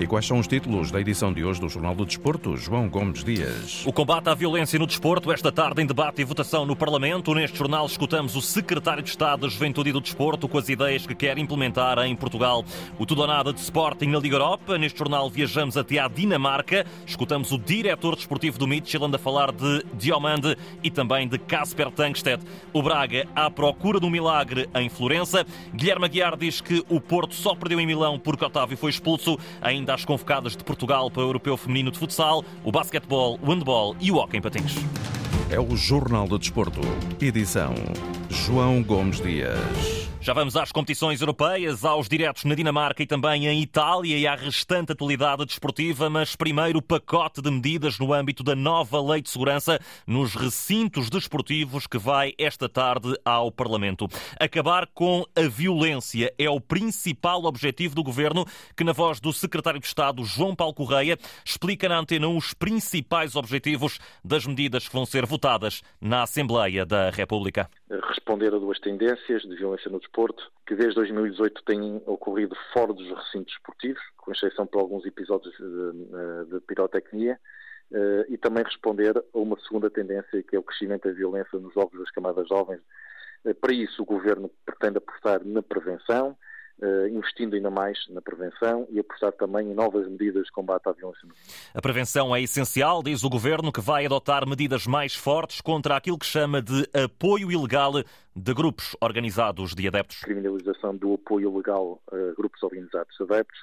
E quais são os títulos da edição de hoje do Jornal do Desporto? João Gomes Dias. O combate à violência no desporto, esta tarde em debate e votação no Parlamento. Neste jornal escutamos o Secretário de Estado da Juventude e do Desporto com as ideias que quer implementar em Portugal. O tudo ou nada de Sporting na Liga Europa. Neste jornal viajamos até à Dinamarca. Escutamos o diretor desportivo do Midtjylland a falar de Diomande e também de Casper Tankstedt. O Braga à procura do milagre em Florença. Guilherme Aguiar diz que o Porto só perdeu em Milão porque Otávio foi expulso. Ainda ainda as convocadas de Portugal para o Europeu Feminino de Futsal, o basquetebol, o handball e o hockey em patins. É o Jornal do Desporto. Edição João Gomes Dias. Já vamos às competições europeias, aos diretos na Dinamarca e também em Itália e à restante atualidade desportiva, mas primeiro o pacote de medidas no âmbito da nova Lei de Segurança nos recintos desportivos que vai esta tarde ao Parlamento. Acabar com a violência é o principal objetivo do governo, que, na voz do secretário de Estado, João Paulo Correia, explica na antena os principais objetivos das medidas que vão ser votadas na Assembleia da República. Responder a duas tendências de violência no desporto, que desde 2018 têm ocorrido fora dos recintos esportivos, com exceção por alguns episódios de, de pirotecnia, eh, e também responder a uma segunda tendência, que é o crescimento da violência nos jogos das camadas jovens. Eh, para isso, o Governo pretende apostar na prevenção, investindo ainda mais na prevenção e apostar também em novas medidas de combate à violência. A prevenção é essencial, diz o Governo, que vai adotar medidas mais fortes contra aquilo que chama de apoio ilegal de grupos organizados de adeptos. Criminalização do apoio ilegal a grupos organizados de adeptos.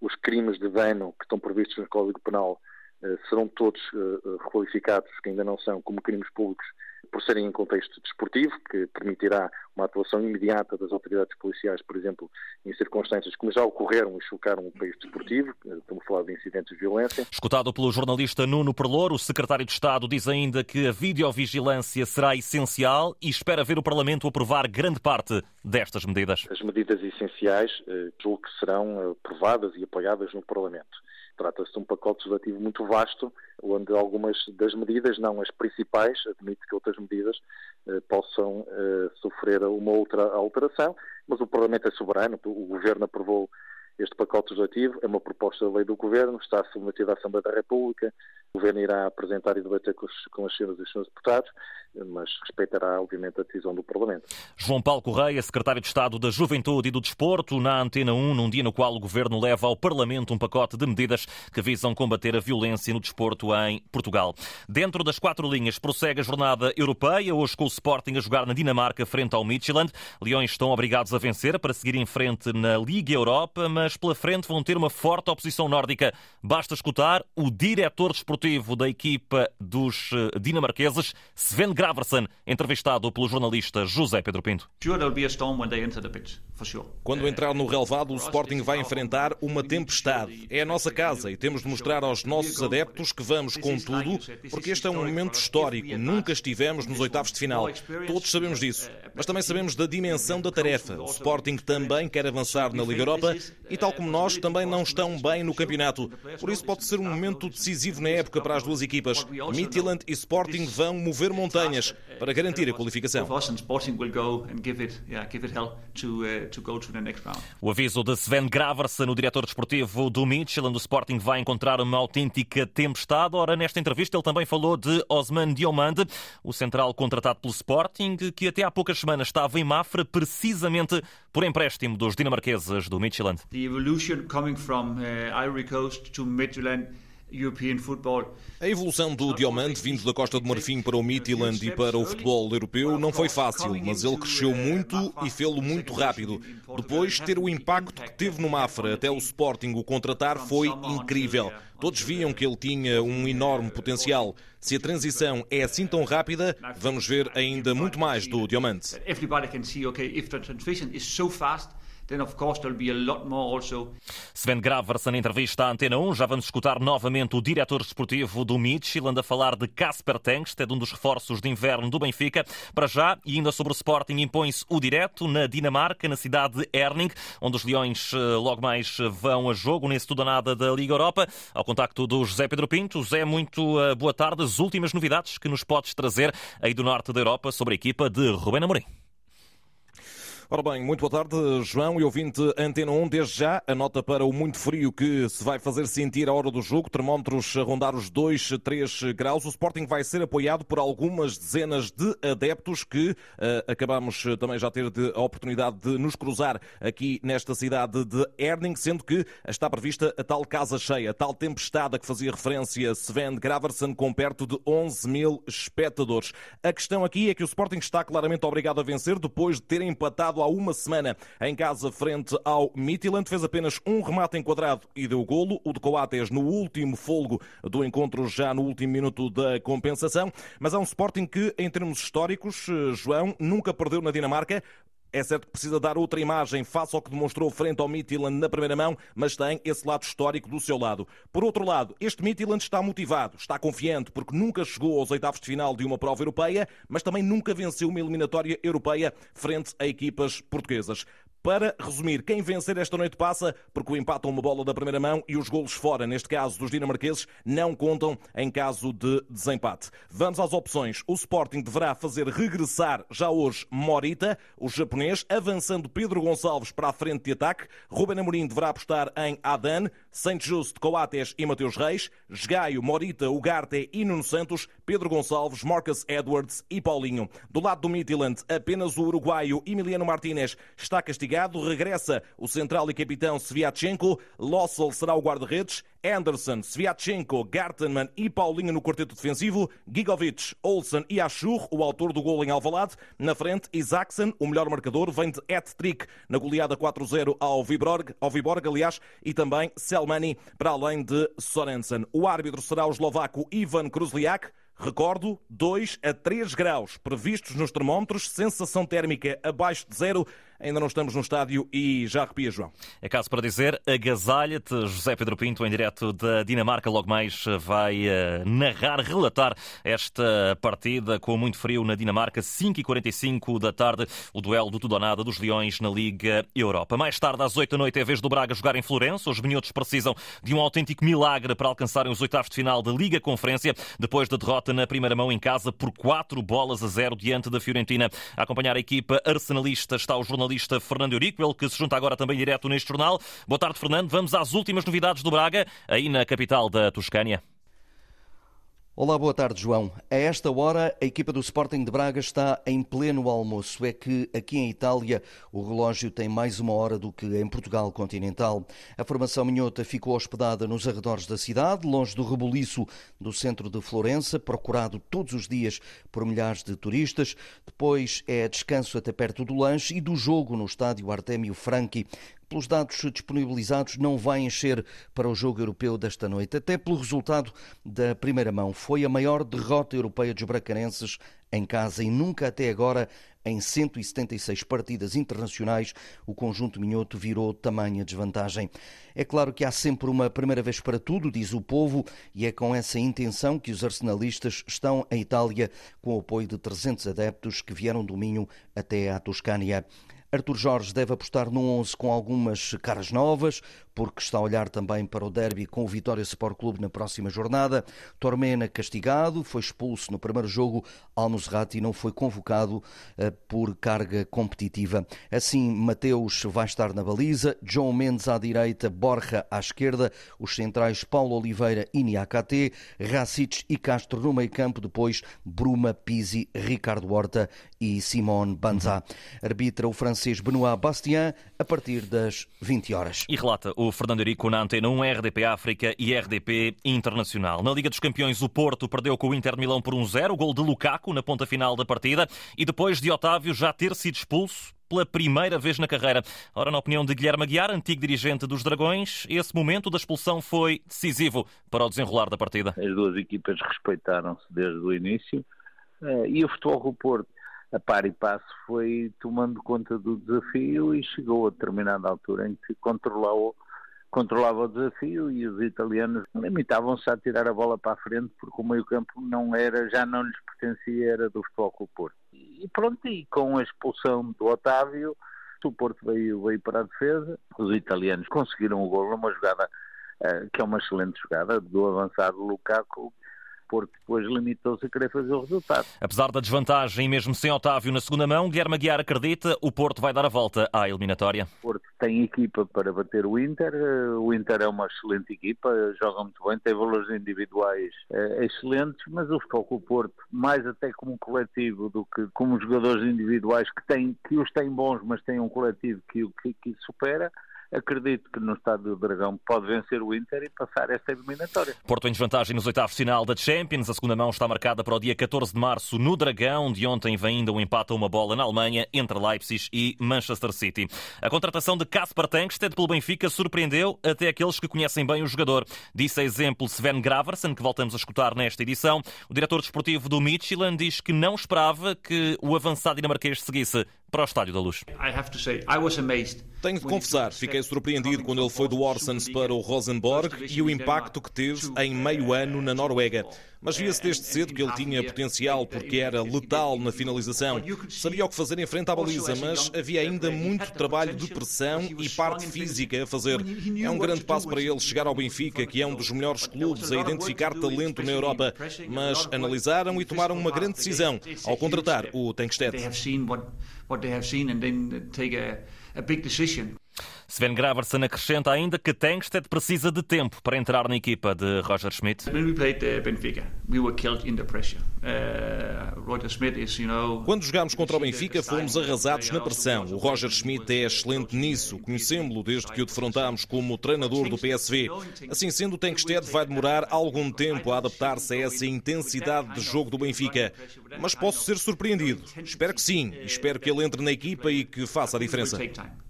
Os crimes de dano que estão previstos no Código Penal uh, serão todos uh, requalificados, que ainda não são, como crimes públicos por serem em contexto desportivo, que permitirá uma atuação imediata das autoridades policiais, por exemplo, em circunstâncias como já ocorreram e chocaram o país desportivo, estamos a falar de incidentes de violência. Escutado pelo jornalista Nuno Perlour, o secretário de Estado diz ainda que a videovigilância será essencial e espera ver o Parlamento aprovar grande parte destas medidas. As medidas essenciais, eh, julgo que serão eh, aprovadas e apoiadas no Parlamento. Trata-se de um pacote legislativo muito vasto, onde algumas das medidas, não as principais, admito que outras medidas eh, possam eh, sofrer uma outra alteração, mas o Parlamento é soberano, o Governo aprovou este pacote legislativo, é uma proposta de lei do Governo, está submetido à Assembleia da República, o Governo irá apresentar e debater com, os, com as senhoras e os senhores deputados, mas respeitará, obviamente, a decisão do Parlamento. João Paulo Correia, secretário de Estado da Juventude e do Desporto, na Antena 1, num dia no qual o Governo leva ao Parlamento um pacote de medidas que visam combater a violência no desporto em Portugal. Dentro das quatro linhas, prossegue a jornada europeia, hoje com o Sporting a jogar na Dinamarca frente ao Midtjylland. Leões estão obrigados a vencer para seguir em frente na Liga Europa, mas pela frente vão ter uma forte oposição nórdica. Basta escutar o diretor desportivo da equipa dos eh, dinamarqueses, Sven Graversen, entrevistado pelo jornalista José Pedro Pinto. Quando entrar no relevado, o Sporting vai enfrentar uma tempestade. É a nossa casa e temos de mostrar aos nossos adeptos que vamos com tudo, porque este é um momento histórico. Nunca estivemos nos oitavos de final. Todos sabemos disso. Mas também sabemos da dimensão da tarefa. O Sporting também quer avançar na Liga Europa e, tal como nós, também não estão bem no campeonato. Por isso pode ser um momento decisivo na época para as duas equipas. Midtjylland e Sporting vão mover montanhas para garantir a qualificação. O aviso de Sven Graversen, o diretor desportivo do Michelin do Sporting, vai encontrar uma autêntica tempestade. Ora, nesta entrevista ele também falou de Osman Diomande, o central contratado pelo Sporting, que até há poucas semanas estava em Mafra precisamente por empréstimo dos dinamarqueses do Midtjylland. The evolution coming from uh, Ivory Coast to Midtjylland a evolução do Diamante, vindo da Costa do Marfim para o Midtjylland e para o futebol europeu, não foi fácil, mas ele cresceu muito e fê-lo muito rápido. Depois, ter o impacto que teve no Mafra até o Sporting o contratar foi incrível. Todos viam que ele tinha um enorme potencial. Se a transição é assim tão rápida, vamos ver ainda muito mais do Diamante. Then of course there'll be a lot more also. Sven entrevista à Antena 1. Já vamos escutar novamente o diretor desportivo do Midtjylland a falar de Casper é de um dos reforços de inverno do Benfica. Para já, e ainda sobre o Sporting, impõe-se o direto na Dinamarca, na cidade de Erning, onde os Leões eh, logo mais vão a jogo nesse tudo nada da Liga Europa. Ao contacto do José Pedro Pinto. José, muito eh, boa tarde. As últimas novidades que nos podes trazer aí do norte da Europa sobre a equipa de Rubén Amorim. Ora bem, muito boa tarde, João e ouvinte Antena 1. Desde já, a nota para o muito frio que se vai fazer sentir à hora do jogo. Termómetros a rondar os 2, 3 graus. O Sporting vai ser apoiado por algumas dezenas de adeptos que uh, acabamos também já ter de, a oportunidade de nos cruzar aqui nesta cidade de Erning, sendo que está prevista a tal casa cheia, a tal tempestade a que fazia referência Sven Graversen, com perto de 11 mil espectadores. A questão aqui é que o Sporting está claramente obrigado a vencer depois de ter empatado há uma semana em casa frente ao Midtjylland. Fez apenas um remate enquadrado e deu golo. O de Coates no último folgo do encontro, já no último minuto da compensação. Mas é um Sporting que, em termos históricos, eh, João, nunca perdeu na Dinamarca. É certo que precisa dar outra imagem face ao que demonstrou frente ao Midtjylland na primeira mão, mas tem esse lado histórico do seu lado. Por outro lado, este Midtjylland está motivado, está confiante, porque nunca chegou aos oitavos de final de uma prova europeia, mas também nunca venceu uma eliminatória europeia frente a equipas portuguesas. Para resumir, quem vencer esta noite passa, porque o empate a uma bola da primeira mão e os golos fora, neste caso dos dinamarqueses, não contam em caso de desempate. Vamos às opções. O Sporting deverá fazer regressar já hoje Morita, o japonês, avançando Pedro Gonçalves para a frente de ataque. Ruben Amorim deverá apostar em Adan, Saint Just, Coates e Mateus Reis, Esgaio, Morita, Ugarte e Nuno Santos, Pedro Gonçalves, Marcus Edwards e Paulinho. Do lado do Midland, apenas o uruguaio Emiliano Martínez está castigado Regressa o central e capitão Sviatchenko. Lossel será o guarda-redes. Anderson, Sviatchenko, Gartenman e Paulinho no quarteto defensivo. Gigovic, Olsen e Ashur, o autor do gol em Alvalade. Na frente, Isaacsen, o melhor marcador, vem de hat-trick na goleada 4-0 ao Viborg, ao Viborg, aliás, e também Selmani, para além de Sorensen. O árbitro será o eslovaco Ivan Kruzliak. Recordo, 2 a 3 graus previstos nos termómetros, sensação térmica abaixo de zero. Ainda não estamos no estádio e já arrepia, João. É caso para dizer, agasalha-te. José Pedro Pinto, em direto da Dinamarca, logo mais vai uh, narrar, relatar esta partida com muito frio na Dinamarca, 5h45 da tarde, o duelo do tudo ou nada dos Leões na Liga Europa. Mais tarde, às 8 da noite, é vez do Braga jogar em Florença. Os minhotos precisam de um autêntico milagre para alcançarem os oitavos de final da Liga Conferência, depois da derrota na primeira mão em casa por 4 bolas a 0 diante da Fiorentina. A acompanhar a equipa arsenalista está o jornalista jornalista Fernando Eurico, ele que se junta agora também direto neste jornal. Boa tarde, Fernando. Vamos às últimas novidades do Braga, aí na capital da Toscânia. Olá, boa tarde, João. A esta hora, a equipa do Sporting de Braga está em pleno almoço. É que aqui em Itália o relógio tem mais uma hora do que em Portugal continental. A formação minhota ficou hospedada nos arredores da cidade, longe do rebuliço do centro de Florença, procurado todos os dias por milhares de turistas. Depois é descanso até perto do lanche e do jogo no estádio Artemio Franchi, pelos dados disponibilizados, não vai encher para o jogo europeu desta noite, até pelo resultado da primeira mão. Foi a maior derrota europeia dos bracarenses em casa e nunca até agora, em 176 partidas internacionais, o conjunto minhoto virou tamanha desvantagem. É claro que há sempre uma primeira vez para tudo, diz o povo, e é com essa intenção que os arsenalistas estão em Itália com o apoio de 300 adeptos que vieram do Minho até à Toscânia. Artur Jorge deve apostar no 11 com algumas caras novas, porque está a olhar também para o derby com o Vitória Sport Clube na próxima jornada. Tormena castigado, foi expulso no primeiro jogo. Almozrati não foi convocado uh, por carga competitiva. Assim, Mateus vai estar na baliza, João Mendes à direita, Borja à esquerda, os centrais Paulo Oliveira e Niakate, Racic e Castro no meio campo, depois Bruma, Pisi, Ricardo Horta e Simone Banzá. Arbitra o francês Benoit Bastien a partir das 20 horas. E relata o Fernando Eurico na Antena 1, RDP África e RDP Internacional. Na Liga dos Campeões, o Porto perdeu com o Inter Milão por 1-0, um gol de Lukaku na ponta final da partida e depois de Otávio já ter sido expulso pela primeira vez na carreira. Ora, na opinião de Guilherme Aguiar, antigo dirigente dos Dragões, esse momento da expulsão foi decisivo para o desenrolar da partida. As duas equipas respeitaram-se desde o início eh, e o Futebol do Porto a par e passo foi tomando conta do desafio e chegou a determinada altura em que controlou controlava o desafio e os italianos limitavam-se a tirar a bola para a frente porque o meio-campo não era, já não lhes pertencia, era do Futebol Clube Porto. E pronto, e com a expulsão do Otávio, o Porto veio, veio para a defesa, os italianos conseguiram o gol numa jogada uh, que é uma excelente jogada do avançado Lukaku Porto depois limitou-se a querer fazer o resultado. Apesar da desvantagem, mesmo sem Otávio na segunda mão, Guilherme Aguiar acredita o Porto vai dar a volta à eliminatória. O Porto tem equipa para bater o Inter, o Inter é uma excelente equipa, joga muito bem, tem valores individuais eh, excelentes, mas o Futebol Porto, mais até como coletivo do que como jogadores individuais que, têm, que os têm bons, mas têm um coletivo que, que, que supera, acredito que no Estádio do Dragão pode vencer o Inter e passar esta eliminatória. Porto em desvantagem nos oitavos final da Champions. A segunda mão está marcada para o dia 14 de março no Dragão. De ontem vem ainda um empate a uma bola na Alemanha entre Leipzig e Manchester City. A contratação de Kasper Tankstedt pelo Benfica surpreendeu até aqueles que conhecem bem o jogador. Disse a exemplo Sven Graversen, que voltamos a escutar nesta edição. O diretor desportivo do Midtjylland diz que não esperava que o avançado dinamarquês seguisse para o Estádio da Luz. Tenho de confessar, fiquei surpreendido quando ele foi do Orsens para o Rosenborg e o impacto que teve em meio ano na Noruega. Mas via-se desde cedo que ele tinha potencial porque era letal na finalização. Sabia o que fazer em frente à baliza, mas havia ainda muito trabalho de pressão e parte física a fazer. É um grande passo para ele chegar ao Benfica, que é um dos melhores clubes a identificar talento na Europa. Mas analisaram e tomaram uma grande decisão ao contratar o Tankstedt. Sven Graversen acrescenta ainda que Tankstedt precisa de tempo para entrar na equipa de Roger Schmidt. Quando jogámos contra o Benfica, fomos arrasados na pressão. O Roger Schmidt é excelente nisso. Conhecemos-lo desde que o defrontámos como treinador do PSV. Assim sendo, o Tankstedt vai demorar algum tempo a adaptar-se a essa intensidade de jogo do Benfica. Mas posso ser surpreendido. Espero que sim. Espero que ele entre na equipa e que faça a diferença.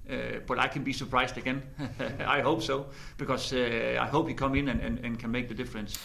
Uh, but I can be surprised again. I hope so, because uh, I hope he come in and, and, and can make the difference.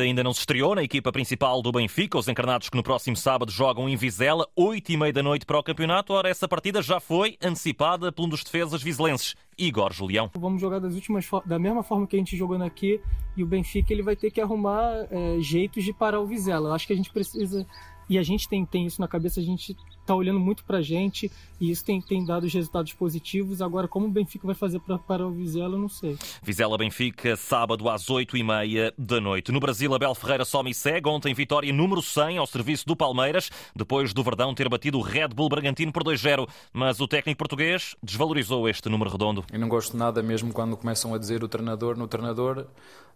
Ainda não se estreou na equipa principal do Benfica, os encarnados que no próximo sábado jogam em Vizela, 8 e meia da noite para o campeonato. Ora, essa partida já foi antecipada por um dos defesas vizelenses, Igor Julião. Vamos jogar das últimas da mesma forma que a gente jogando aqui e o Benfica ele vai ter que arrumar é, jeitos de parar o Vizela. Eu acho que a gente precisa e a gente tem, tem isso na cabeça, a gente está olhando muito para a gente e isso tem, tem dado os resultados positivos. Agora, como o Benfica vai fazer para, para o Vizela, eu não sei. Vizela-Benfica, sábado às 8h30 da noite. No Brasil, Abel Ferreira só me segue. Ontem, vitória número 100 ao serviço do Palmeiras, depois do Verdão ter batido o Red Bull Bragantino por 2-0. Mas o técnico português desvalorizou este número redondo. Eu não gosto nada, mesmo quando começam a dizer o treinador. No treinador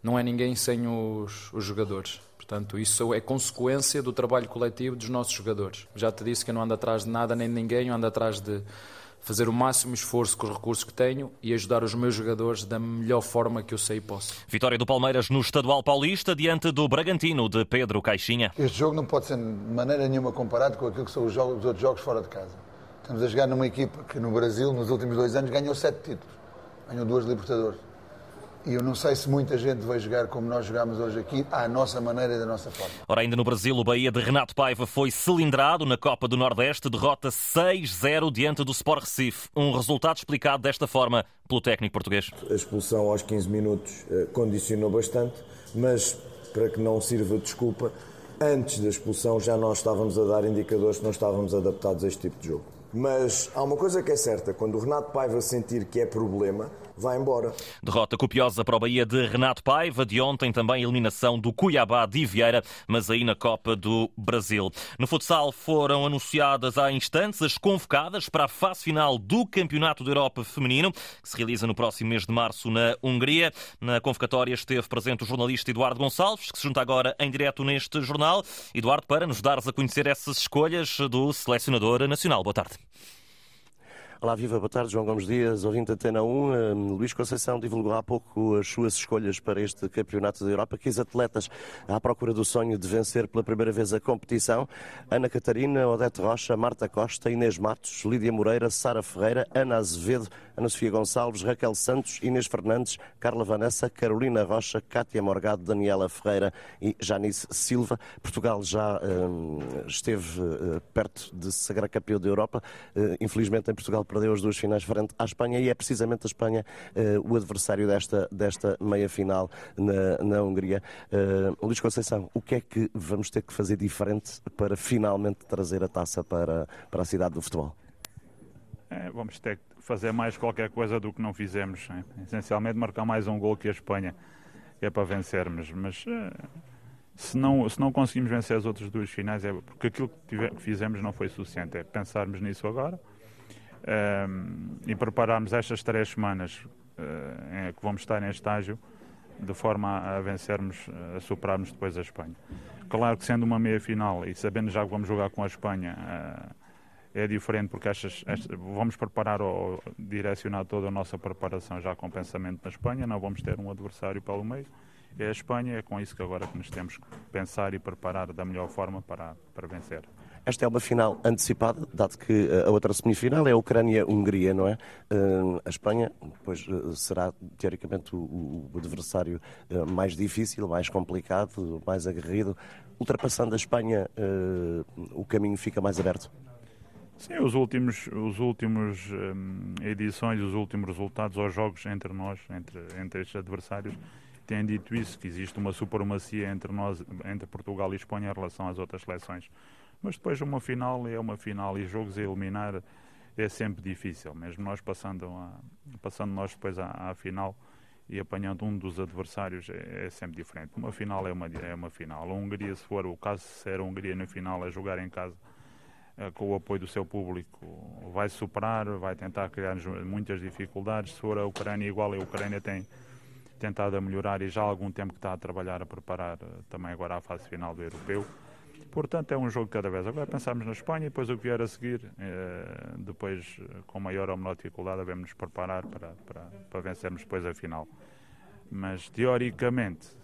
não é ninguém sem os, os jogadores. Portanto, isso é consequência do trabalho coletivo dos nossos jogadores. Já te disse que eu não ando atrás de nada nem de ninguém, eu ando atrás de fazer o máximo esforço com os recursos que tenho e ajudar os meus jogadores da melhor forma que eu sei e posso. Vitória do Palmeiras no Estadual Paulista diante do Bragantino de Pedro Caixinha. Este jogo não pode ser de maneira nenhuma comparado com aquilo que são os, jogos, os outros jogos fora de casa. Estamos a jogar numa equipa que no Brasil, nos últimos dois anos, ganhou sete títulos. Ganhou duas Libertadores. E eu não sei se muita gente vai jogar como nós jogamos hoje aqui, à nossa maneira e da nossa forma. Ora, ainda no Brasil, o Bahia de Renato Paiva foi cilindrado na Copa do Nordeste, derrota 6-0 diante do Sport Recife. Um resultado explicado desta forma pelo técnico português. A expulsão aos 15 minutos eh, condicionou bastante, mas para que não sirva de desculpa, antes da expulsão já nós estávamos a dar indicadores que não estávamos adaptados a este tipo de jogo. Mas há uma coisa que é certa: quando o Renato Paiva sentir que é problema, vai embora. Derrota copiosa para o Bahia de Renato Paiva. De ontem também eliminação do Cuiabá de Vieira, mas aí na Copa do Brasil. No futsal foram anunciadas há instantes as convocadas para a fase final do Campeonato da Europa Feminino, que se realiza no próximo mês de março na Hungria. Na convocatória esteve presente o jornalista Eduardo Gonçalves, que se junta agora em direto neste jornal. Eduardo, para nos dares a conhecer essas escolhas do selecionador nacional. Boa tarde. Olá, viva, boa tarde, João Gomes Dias, ouvinte Antena 1. Um, Luís Conceição divulgou há pouco as suas escolhas para este Campeonato da Europa. Quis atletas à procura do sonho de vencer pela primeira vez a competição. Ana Catarina, Odete Rocha, Marta Costa, Inês Matos, Lídia Moreira, Sara Ferreira, Ana Azevedo, Ana Sofia Gonçalves, Raquel Santos, Inês Fernandes, Carla Vanessa, Carolina Rocha, Cátia Morgado, Daniela Ferreira e Janice Silva. Portugal já um, esteve uh, perto de se sagrar campeão da Europa. Uh, infelizmente, em Portugal perdeu as duas finais frente à Espanha e é precisamente a Espanha uh, o adversário desta, desta meia-final na, na Hungria. Luís Conceição, o que é que vamos ter que fazer diferente para finalmente trazer a taça para, para a cidade do futebol? É, vamos ter que fazer mais qualquer coisa do que não fizemos. Né? Essencialmente marcar mais um gol que a Espanha, é para vencermos. Mas uh, se não, se não conseguimos vencer as outras duas finais é porque aquilo que, que fizemos não foi suficiente. É pensarmos nisso agora um, e prepararmos estas três semanas uh, em que vamos estar em estágio de forma a, a vencermos, a superarmos depois a Espanha. Claro que sendo uma meia final e sabendo já que vamos jogar com a Espanha, uh, é diferente porque vamos preparar ou direcionar toda a nossa preparação já com pensamento na Espanha, não vamos ter um adversário pelo meio. É a Espanha, é com isso que agora que nos temos que pensar e preparar da melhor forma para, para vencer. Esta é uma final antecipada, dado que eh, a outra semifinal é a Ucrânia-Hungria, não é? Eh, a Espanha, pois, eh, será teoricamente o, adversário mais difícil, mais complicado, mais aguerrido. Ultrapassando a Espanha, o caminho fica mais aberto? Sim, os últimos, os últimos um, edições, os últimos resultados aos jogos entre nós, entre, entre estes adversários, têm dito isso, que existe uma supremacia entre nós, entre Portugal e Espanha em relação às outras seleções. Mas depois uma final é uma final e jogos a eliminar é sempre difícil, mesmo nós passando, a, passando nós depois à, à final e apanhando um dos adversários é, é, sempre diferente. Uma final é uma, é uma final. A Hungria, se for o caso, se ser a Hungria na final a jogar em casa, com o apoio do seu público, vai superar, vai tentar criar muitas dificuldades. Se for a Ucrânia igual, a Ucrânia tem tentado a melhorar e já há algum tempo que está a trabalhar, a preparar eh, também agora a fase final do Europeu. Portanto, é um jogo cada vez. Agora pensamos na Espanha e depois o que vier a seguir, eh, depois com maior ou menor dificuldade, devemos nos preparar para, para, para vencermos depois a final. Mas, teoricamente,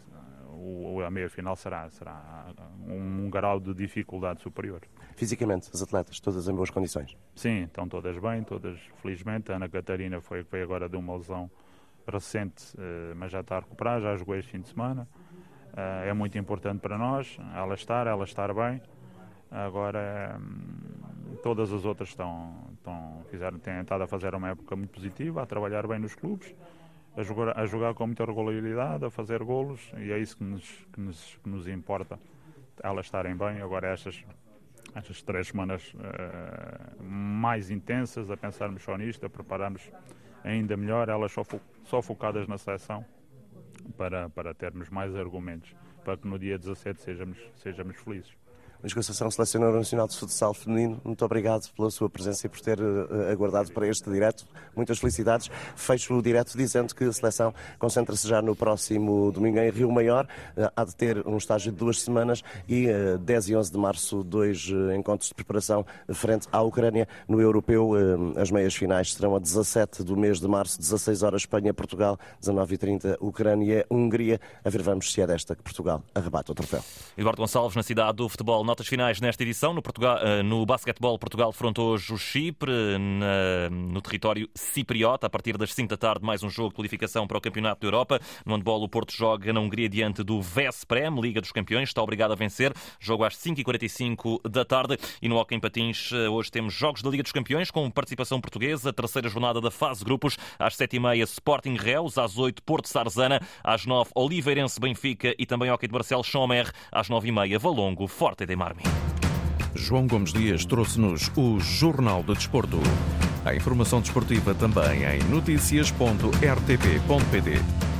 o, a meia final será, será um, um grau de dificuldade superior. Fisicamente, as atletas, todas em boas condições? Sim, estão todas bem, todas felizmente. A Ana Catarina foi, veio agora de uma lesão recente, eh, mas já está a recuperar, já jogou este fim de semana. Eh, é muito importante para nós, ela estar, ela estar bem. Agora, hum, todas as outras estão, estão fizeram, têm estado a fazer uma época muito positiva, a trabalhar bem nos clubes a jogar, a jogar com muita regularidade, a fazer golos, e é isso que nos, que nos, que nos importa, elas estarem bem. Agora, estas, estas três semanas uh, mais intensas, a pensarmos só nisto, a prepararmos ainda melhor, elas só, fo só focadas na seleção, para, para termos mais argumentos, para que no dia 17 sejamos, sejamos felizes. Luís Conceição, Selecionador Nacional de Futsal Feminino, muito obrigado pela sua presença e por ter uh, aguardado para este direto. Muitas felicidades. Fecho o direto dizendo que a seleção concentra-se já no próximo domingo em Rio Maior. Uh, há de ter um estágio de duas semanas e uh, 10 e 11 de março, dois encontros de preparação frente à Ucrânia no Europeu. as meias finais serão a 17 do mês de março, 16 horas Espanha-Portugal, 19h30 Ucrânia-Hungria. A ver, vamos se é desta que Portugal arrebata o troféu. Eduardo Gonçalves, na cidade do futebol notas finais nesta edição. No, Portugal, eh, no basquetebol, Portugal afrontou hoje o Chipre na, no território cipriota. A partir das 5 da tarde, mais um jogo de qualificação para o Campeonato da Europa. No handball, o Porto joga na Hungria diante do Vesprem, Liga dos Campeões. Está obrigado a vencer. Jogo às 5h45 da tarde. E no Hockey em Patins, eh, hoje temos jogos da Liga dos Campeões com participação portuguesa. Terceira jornada da fase grupos. Às 7h30, Sporting Reus. Às 8 Porto Sarzana. Às 9 Oliveirense Benfica. E também Hockey de Barcelos Chomer. Às 9h30, Valongo Forte e João Gomes Dias trouxe-nos o Jornal do Desporto. A informação desportiva também em notícias.rtp.pt.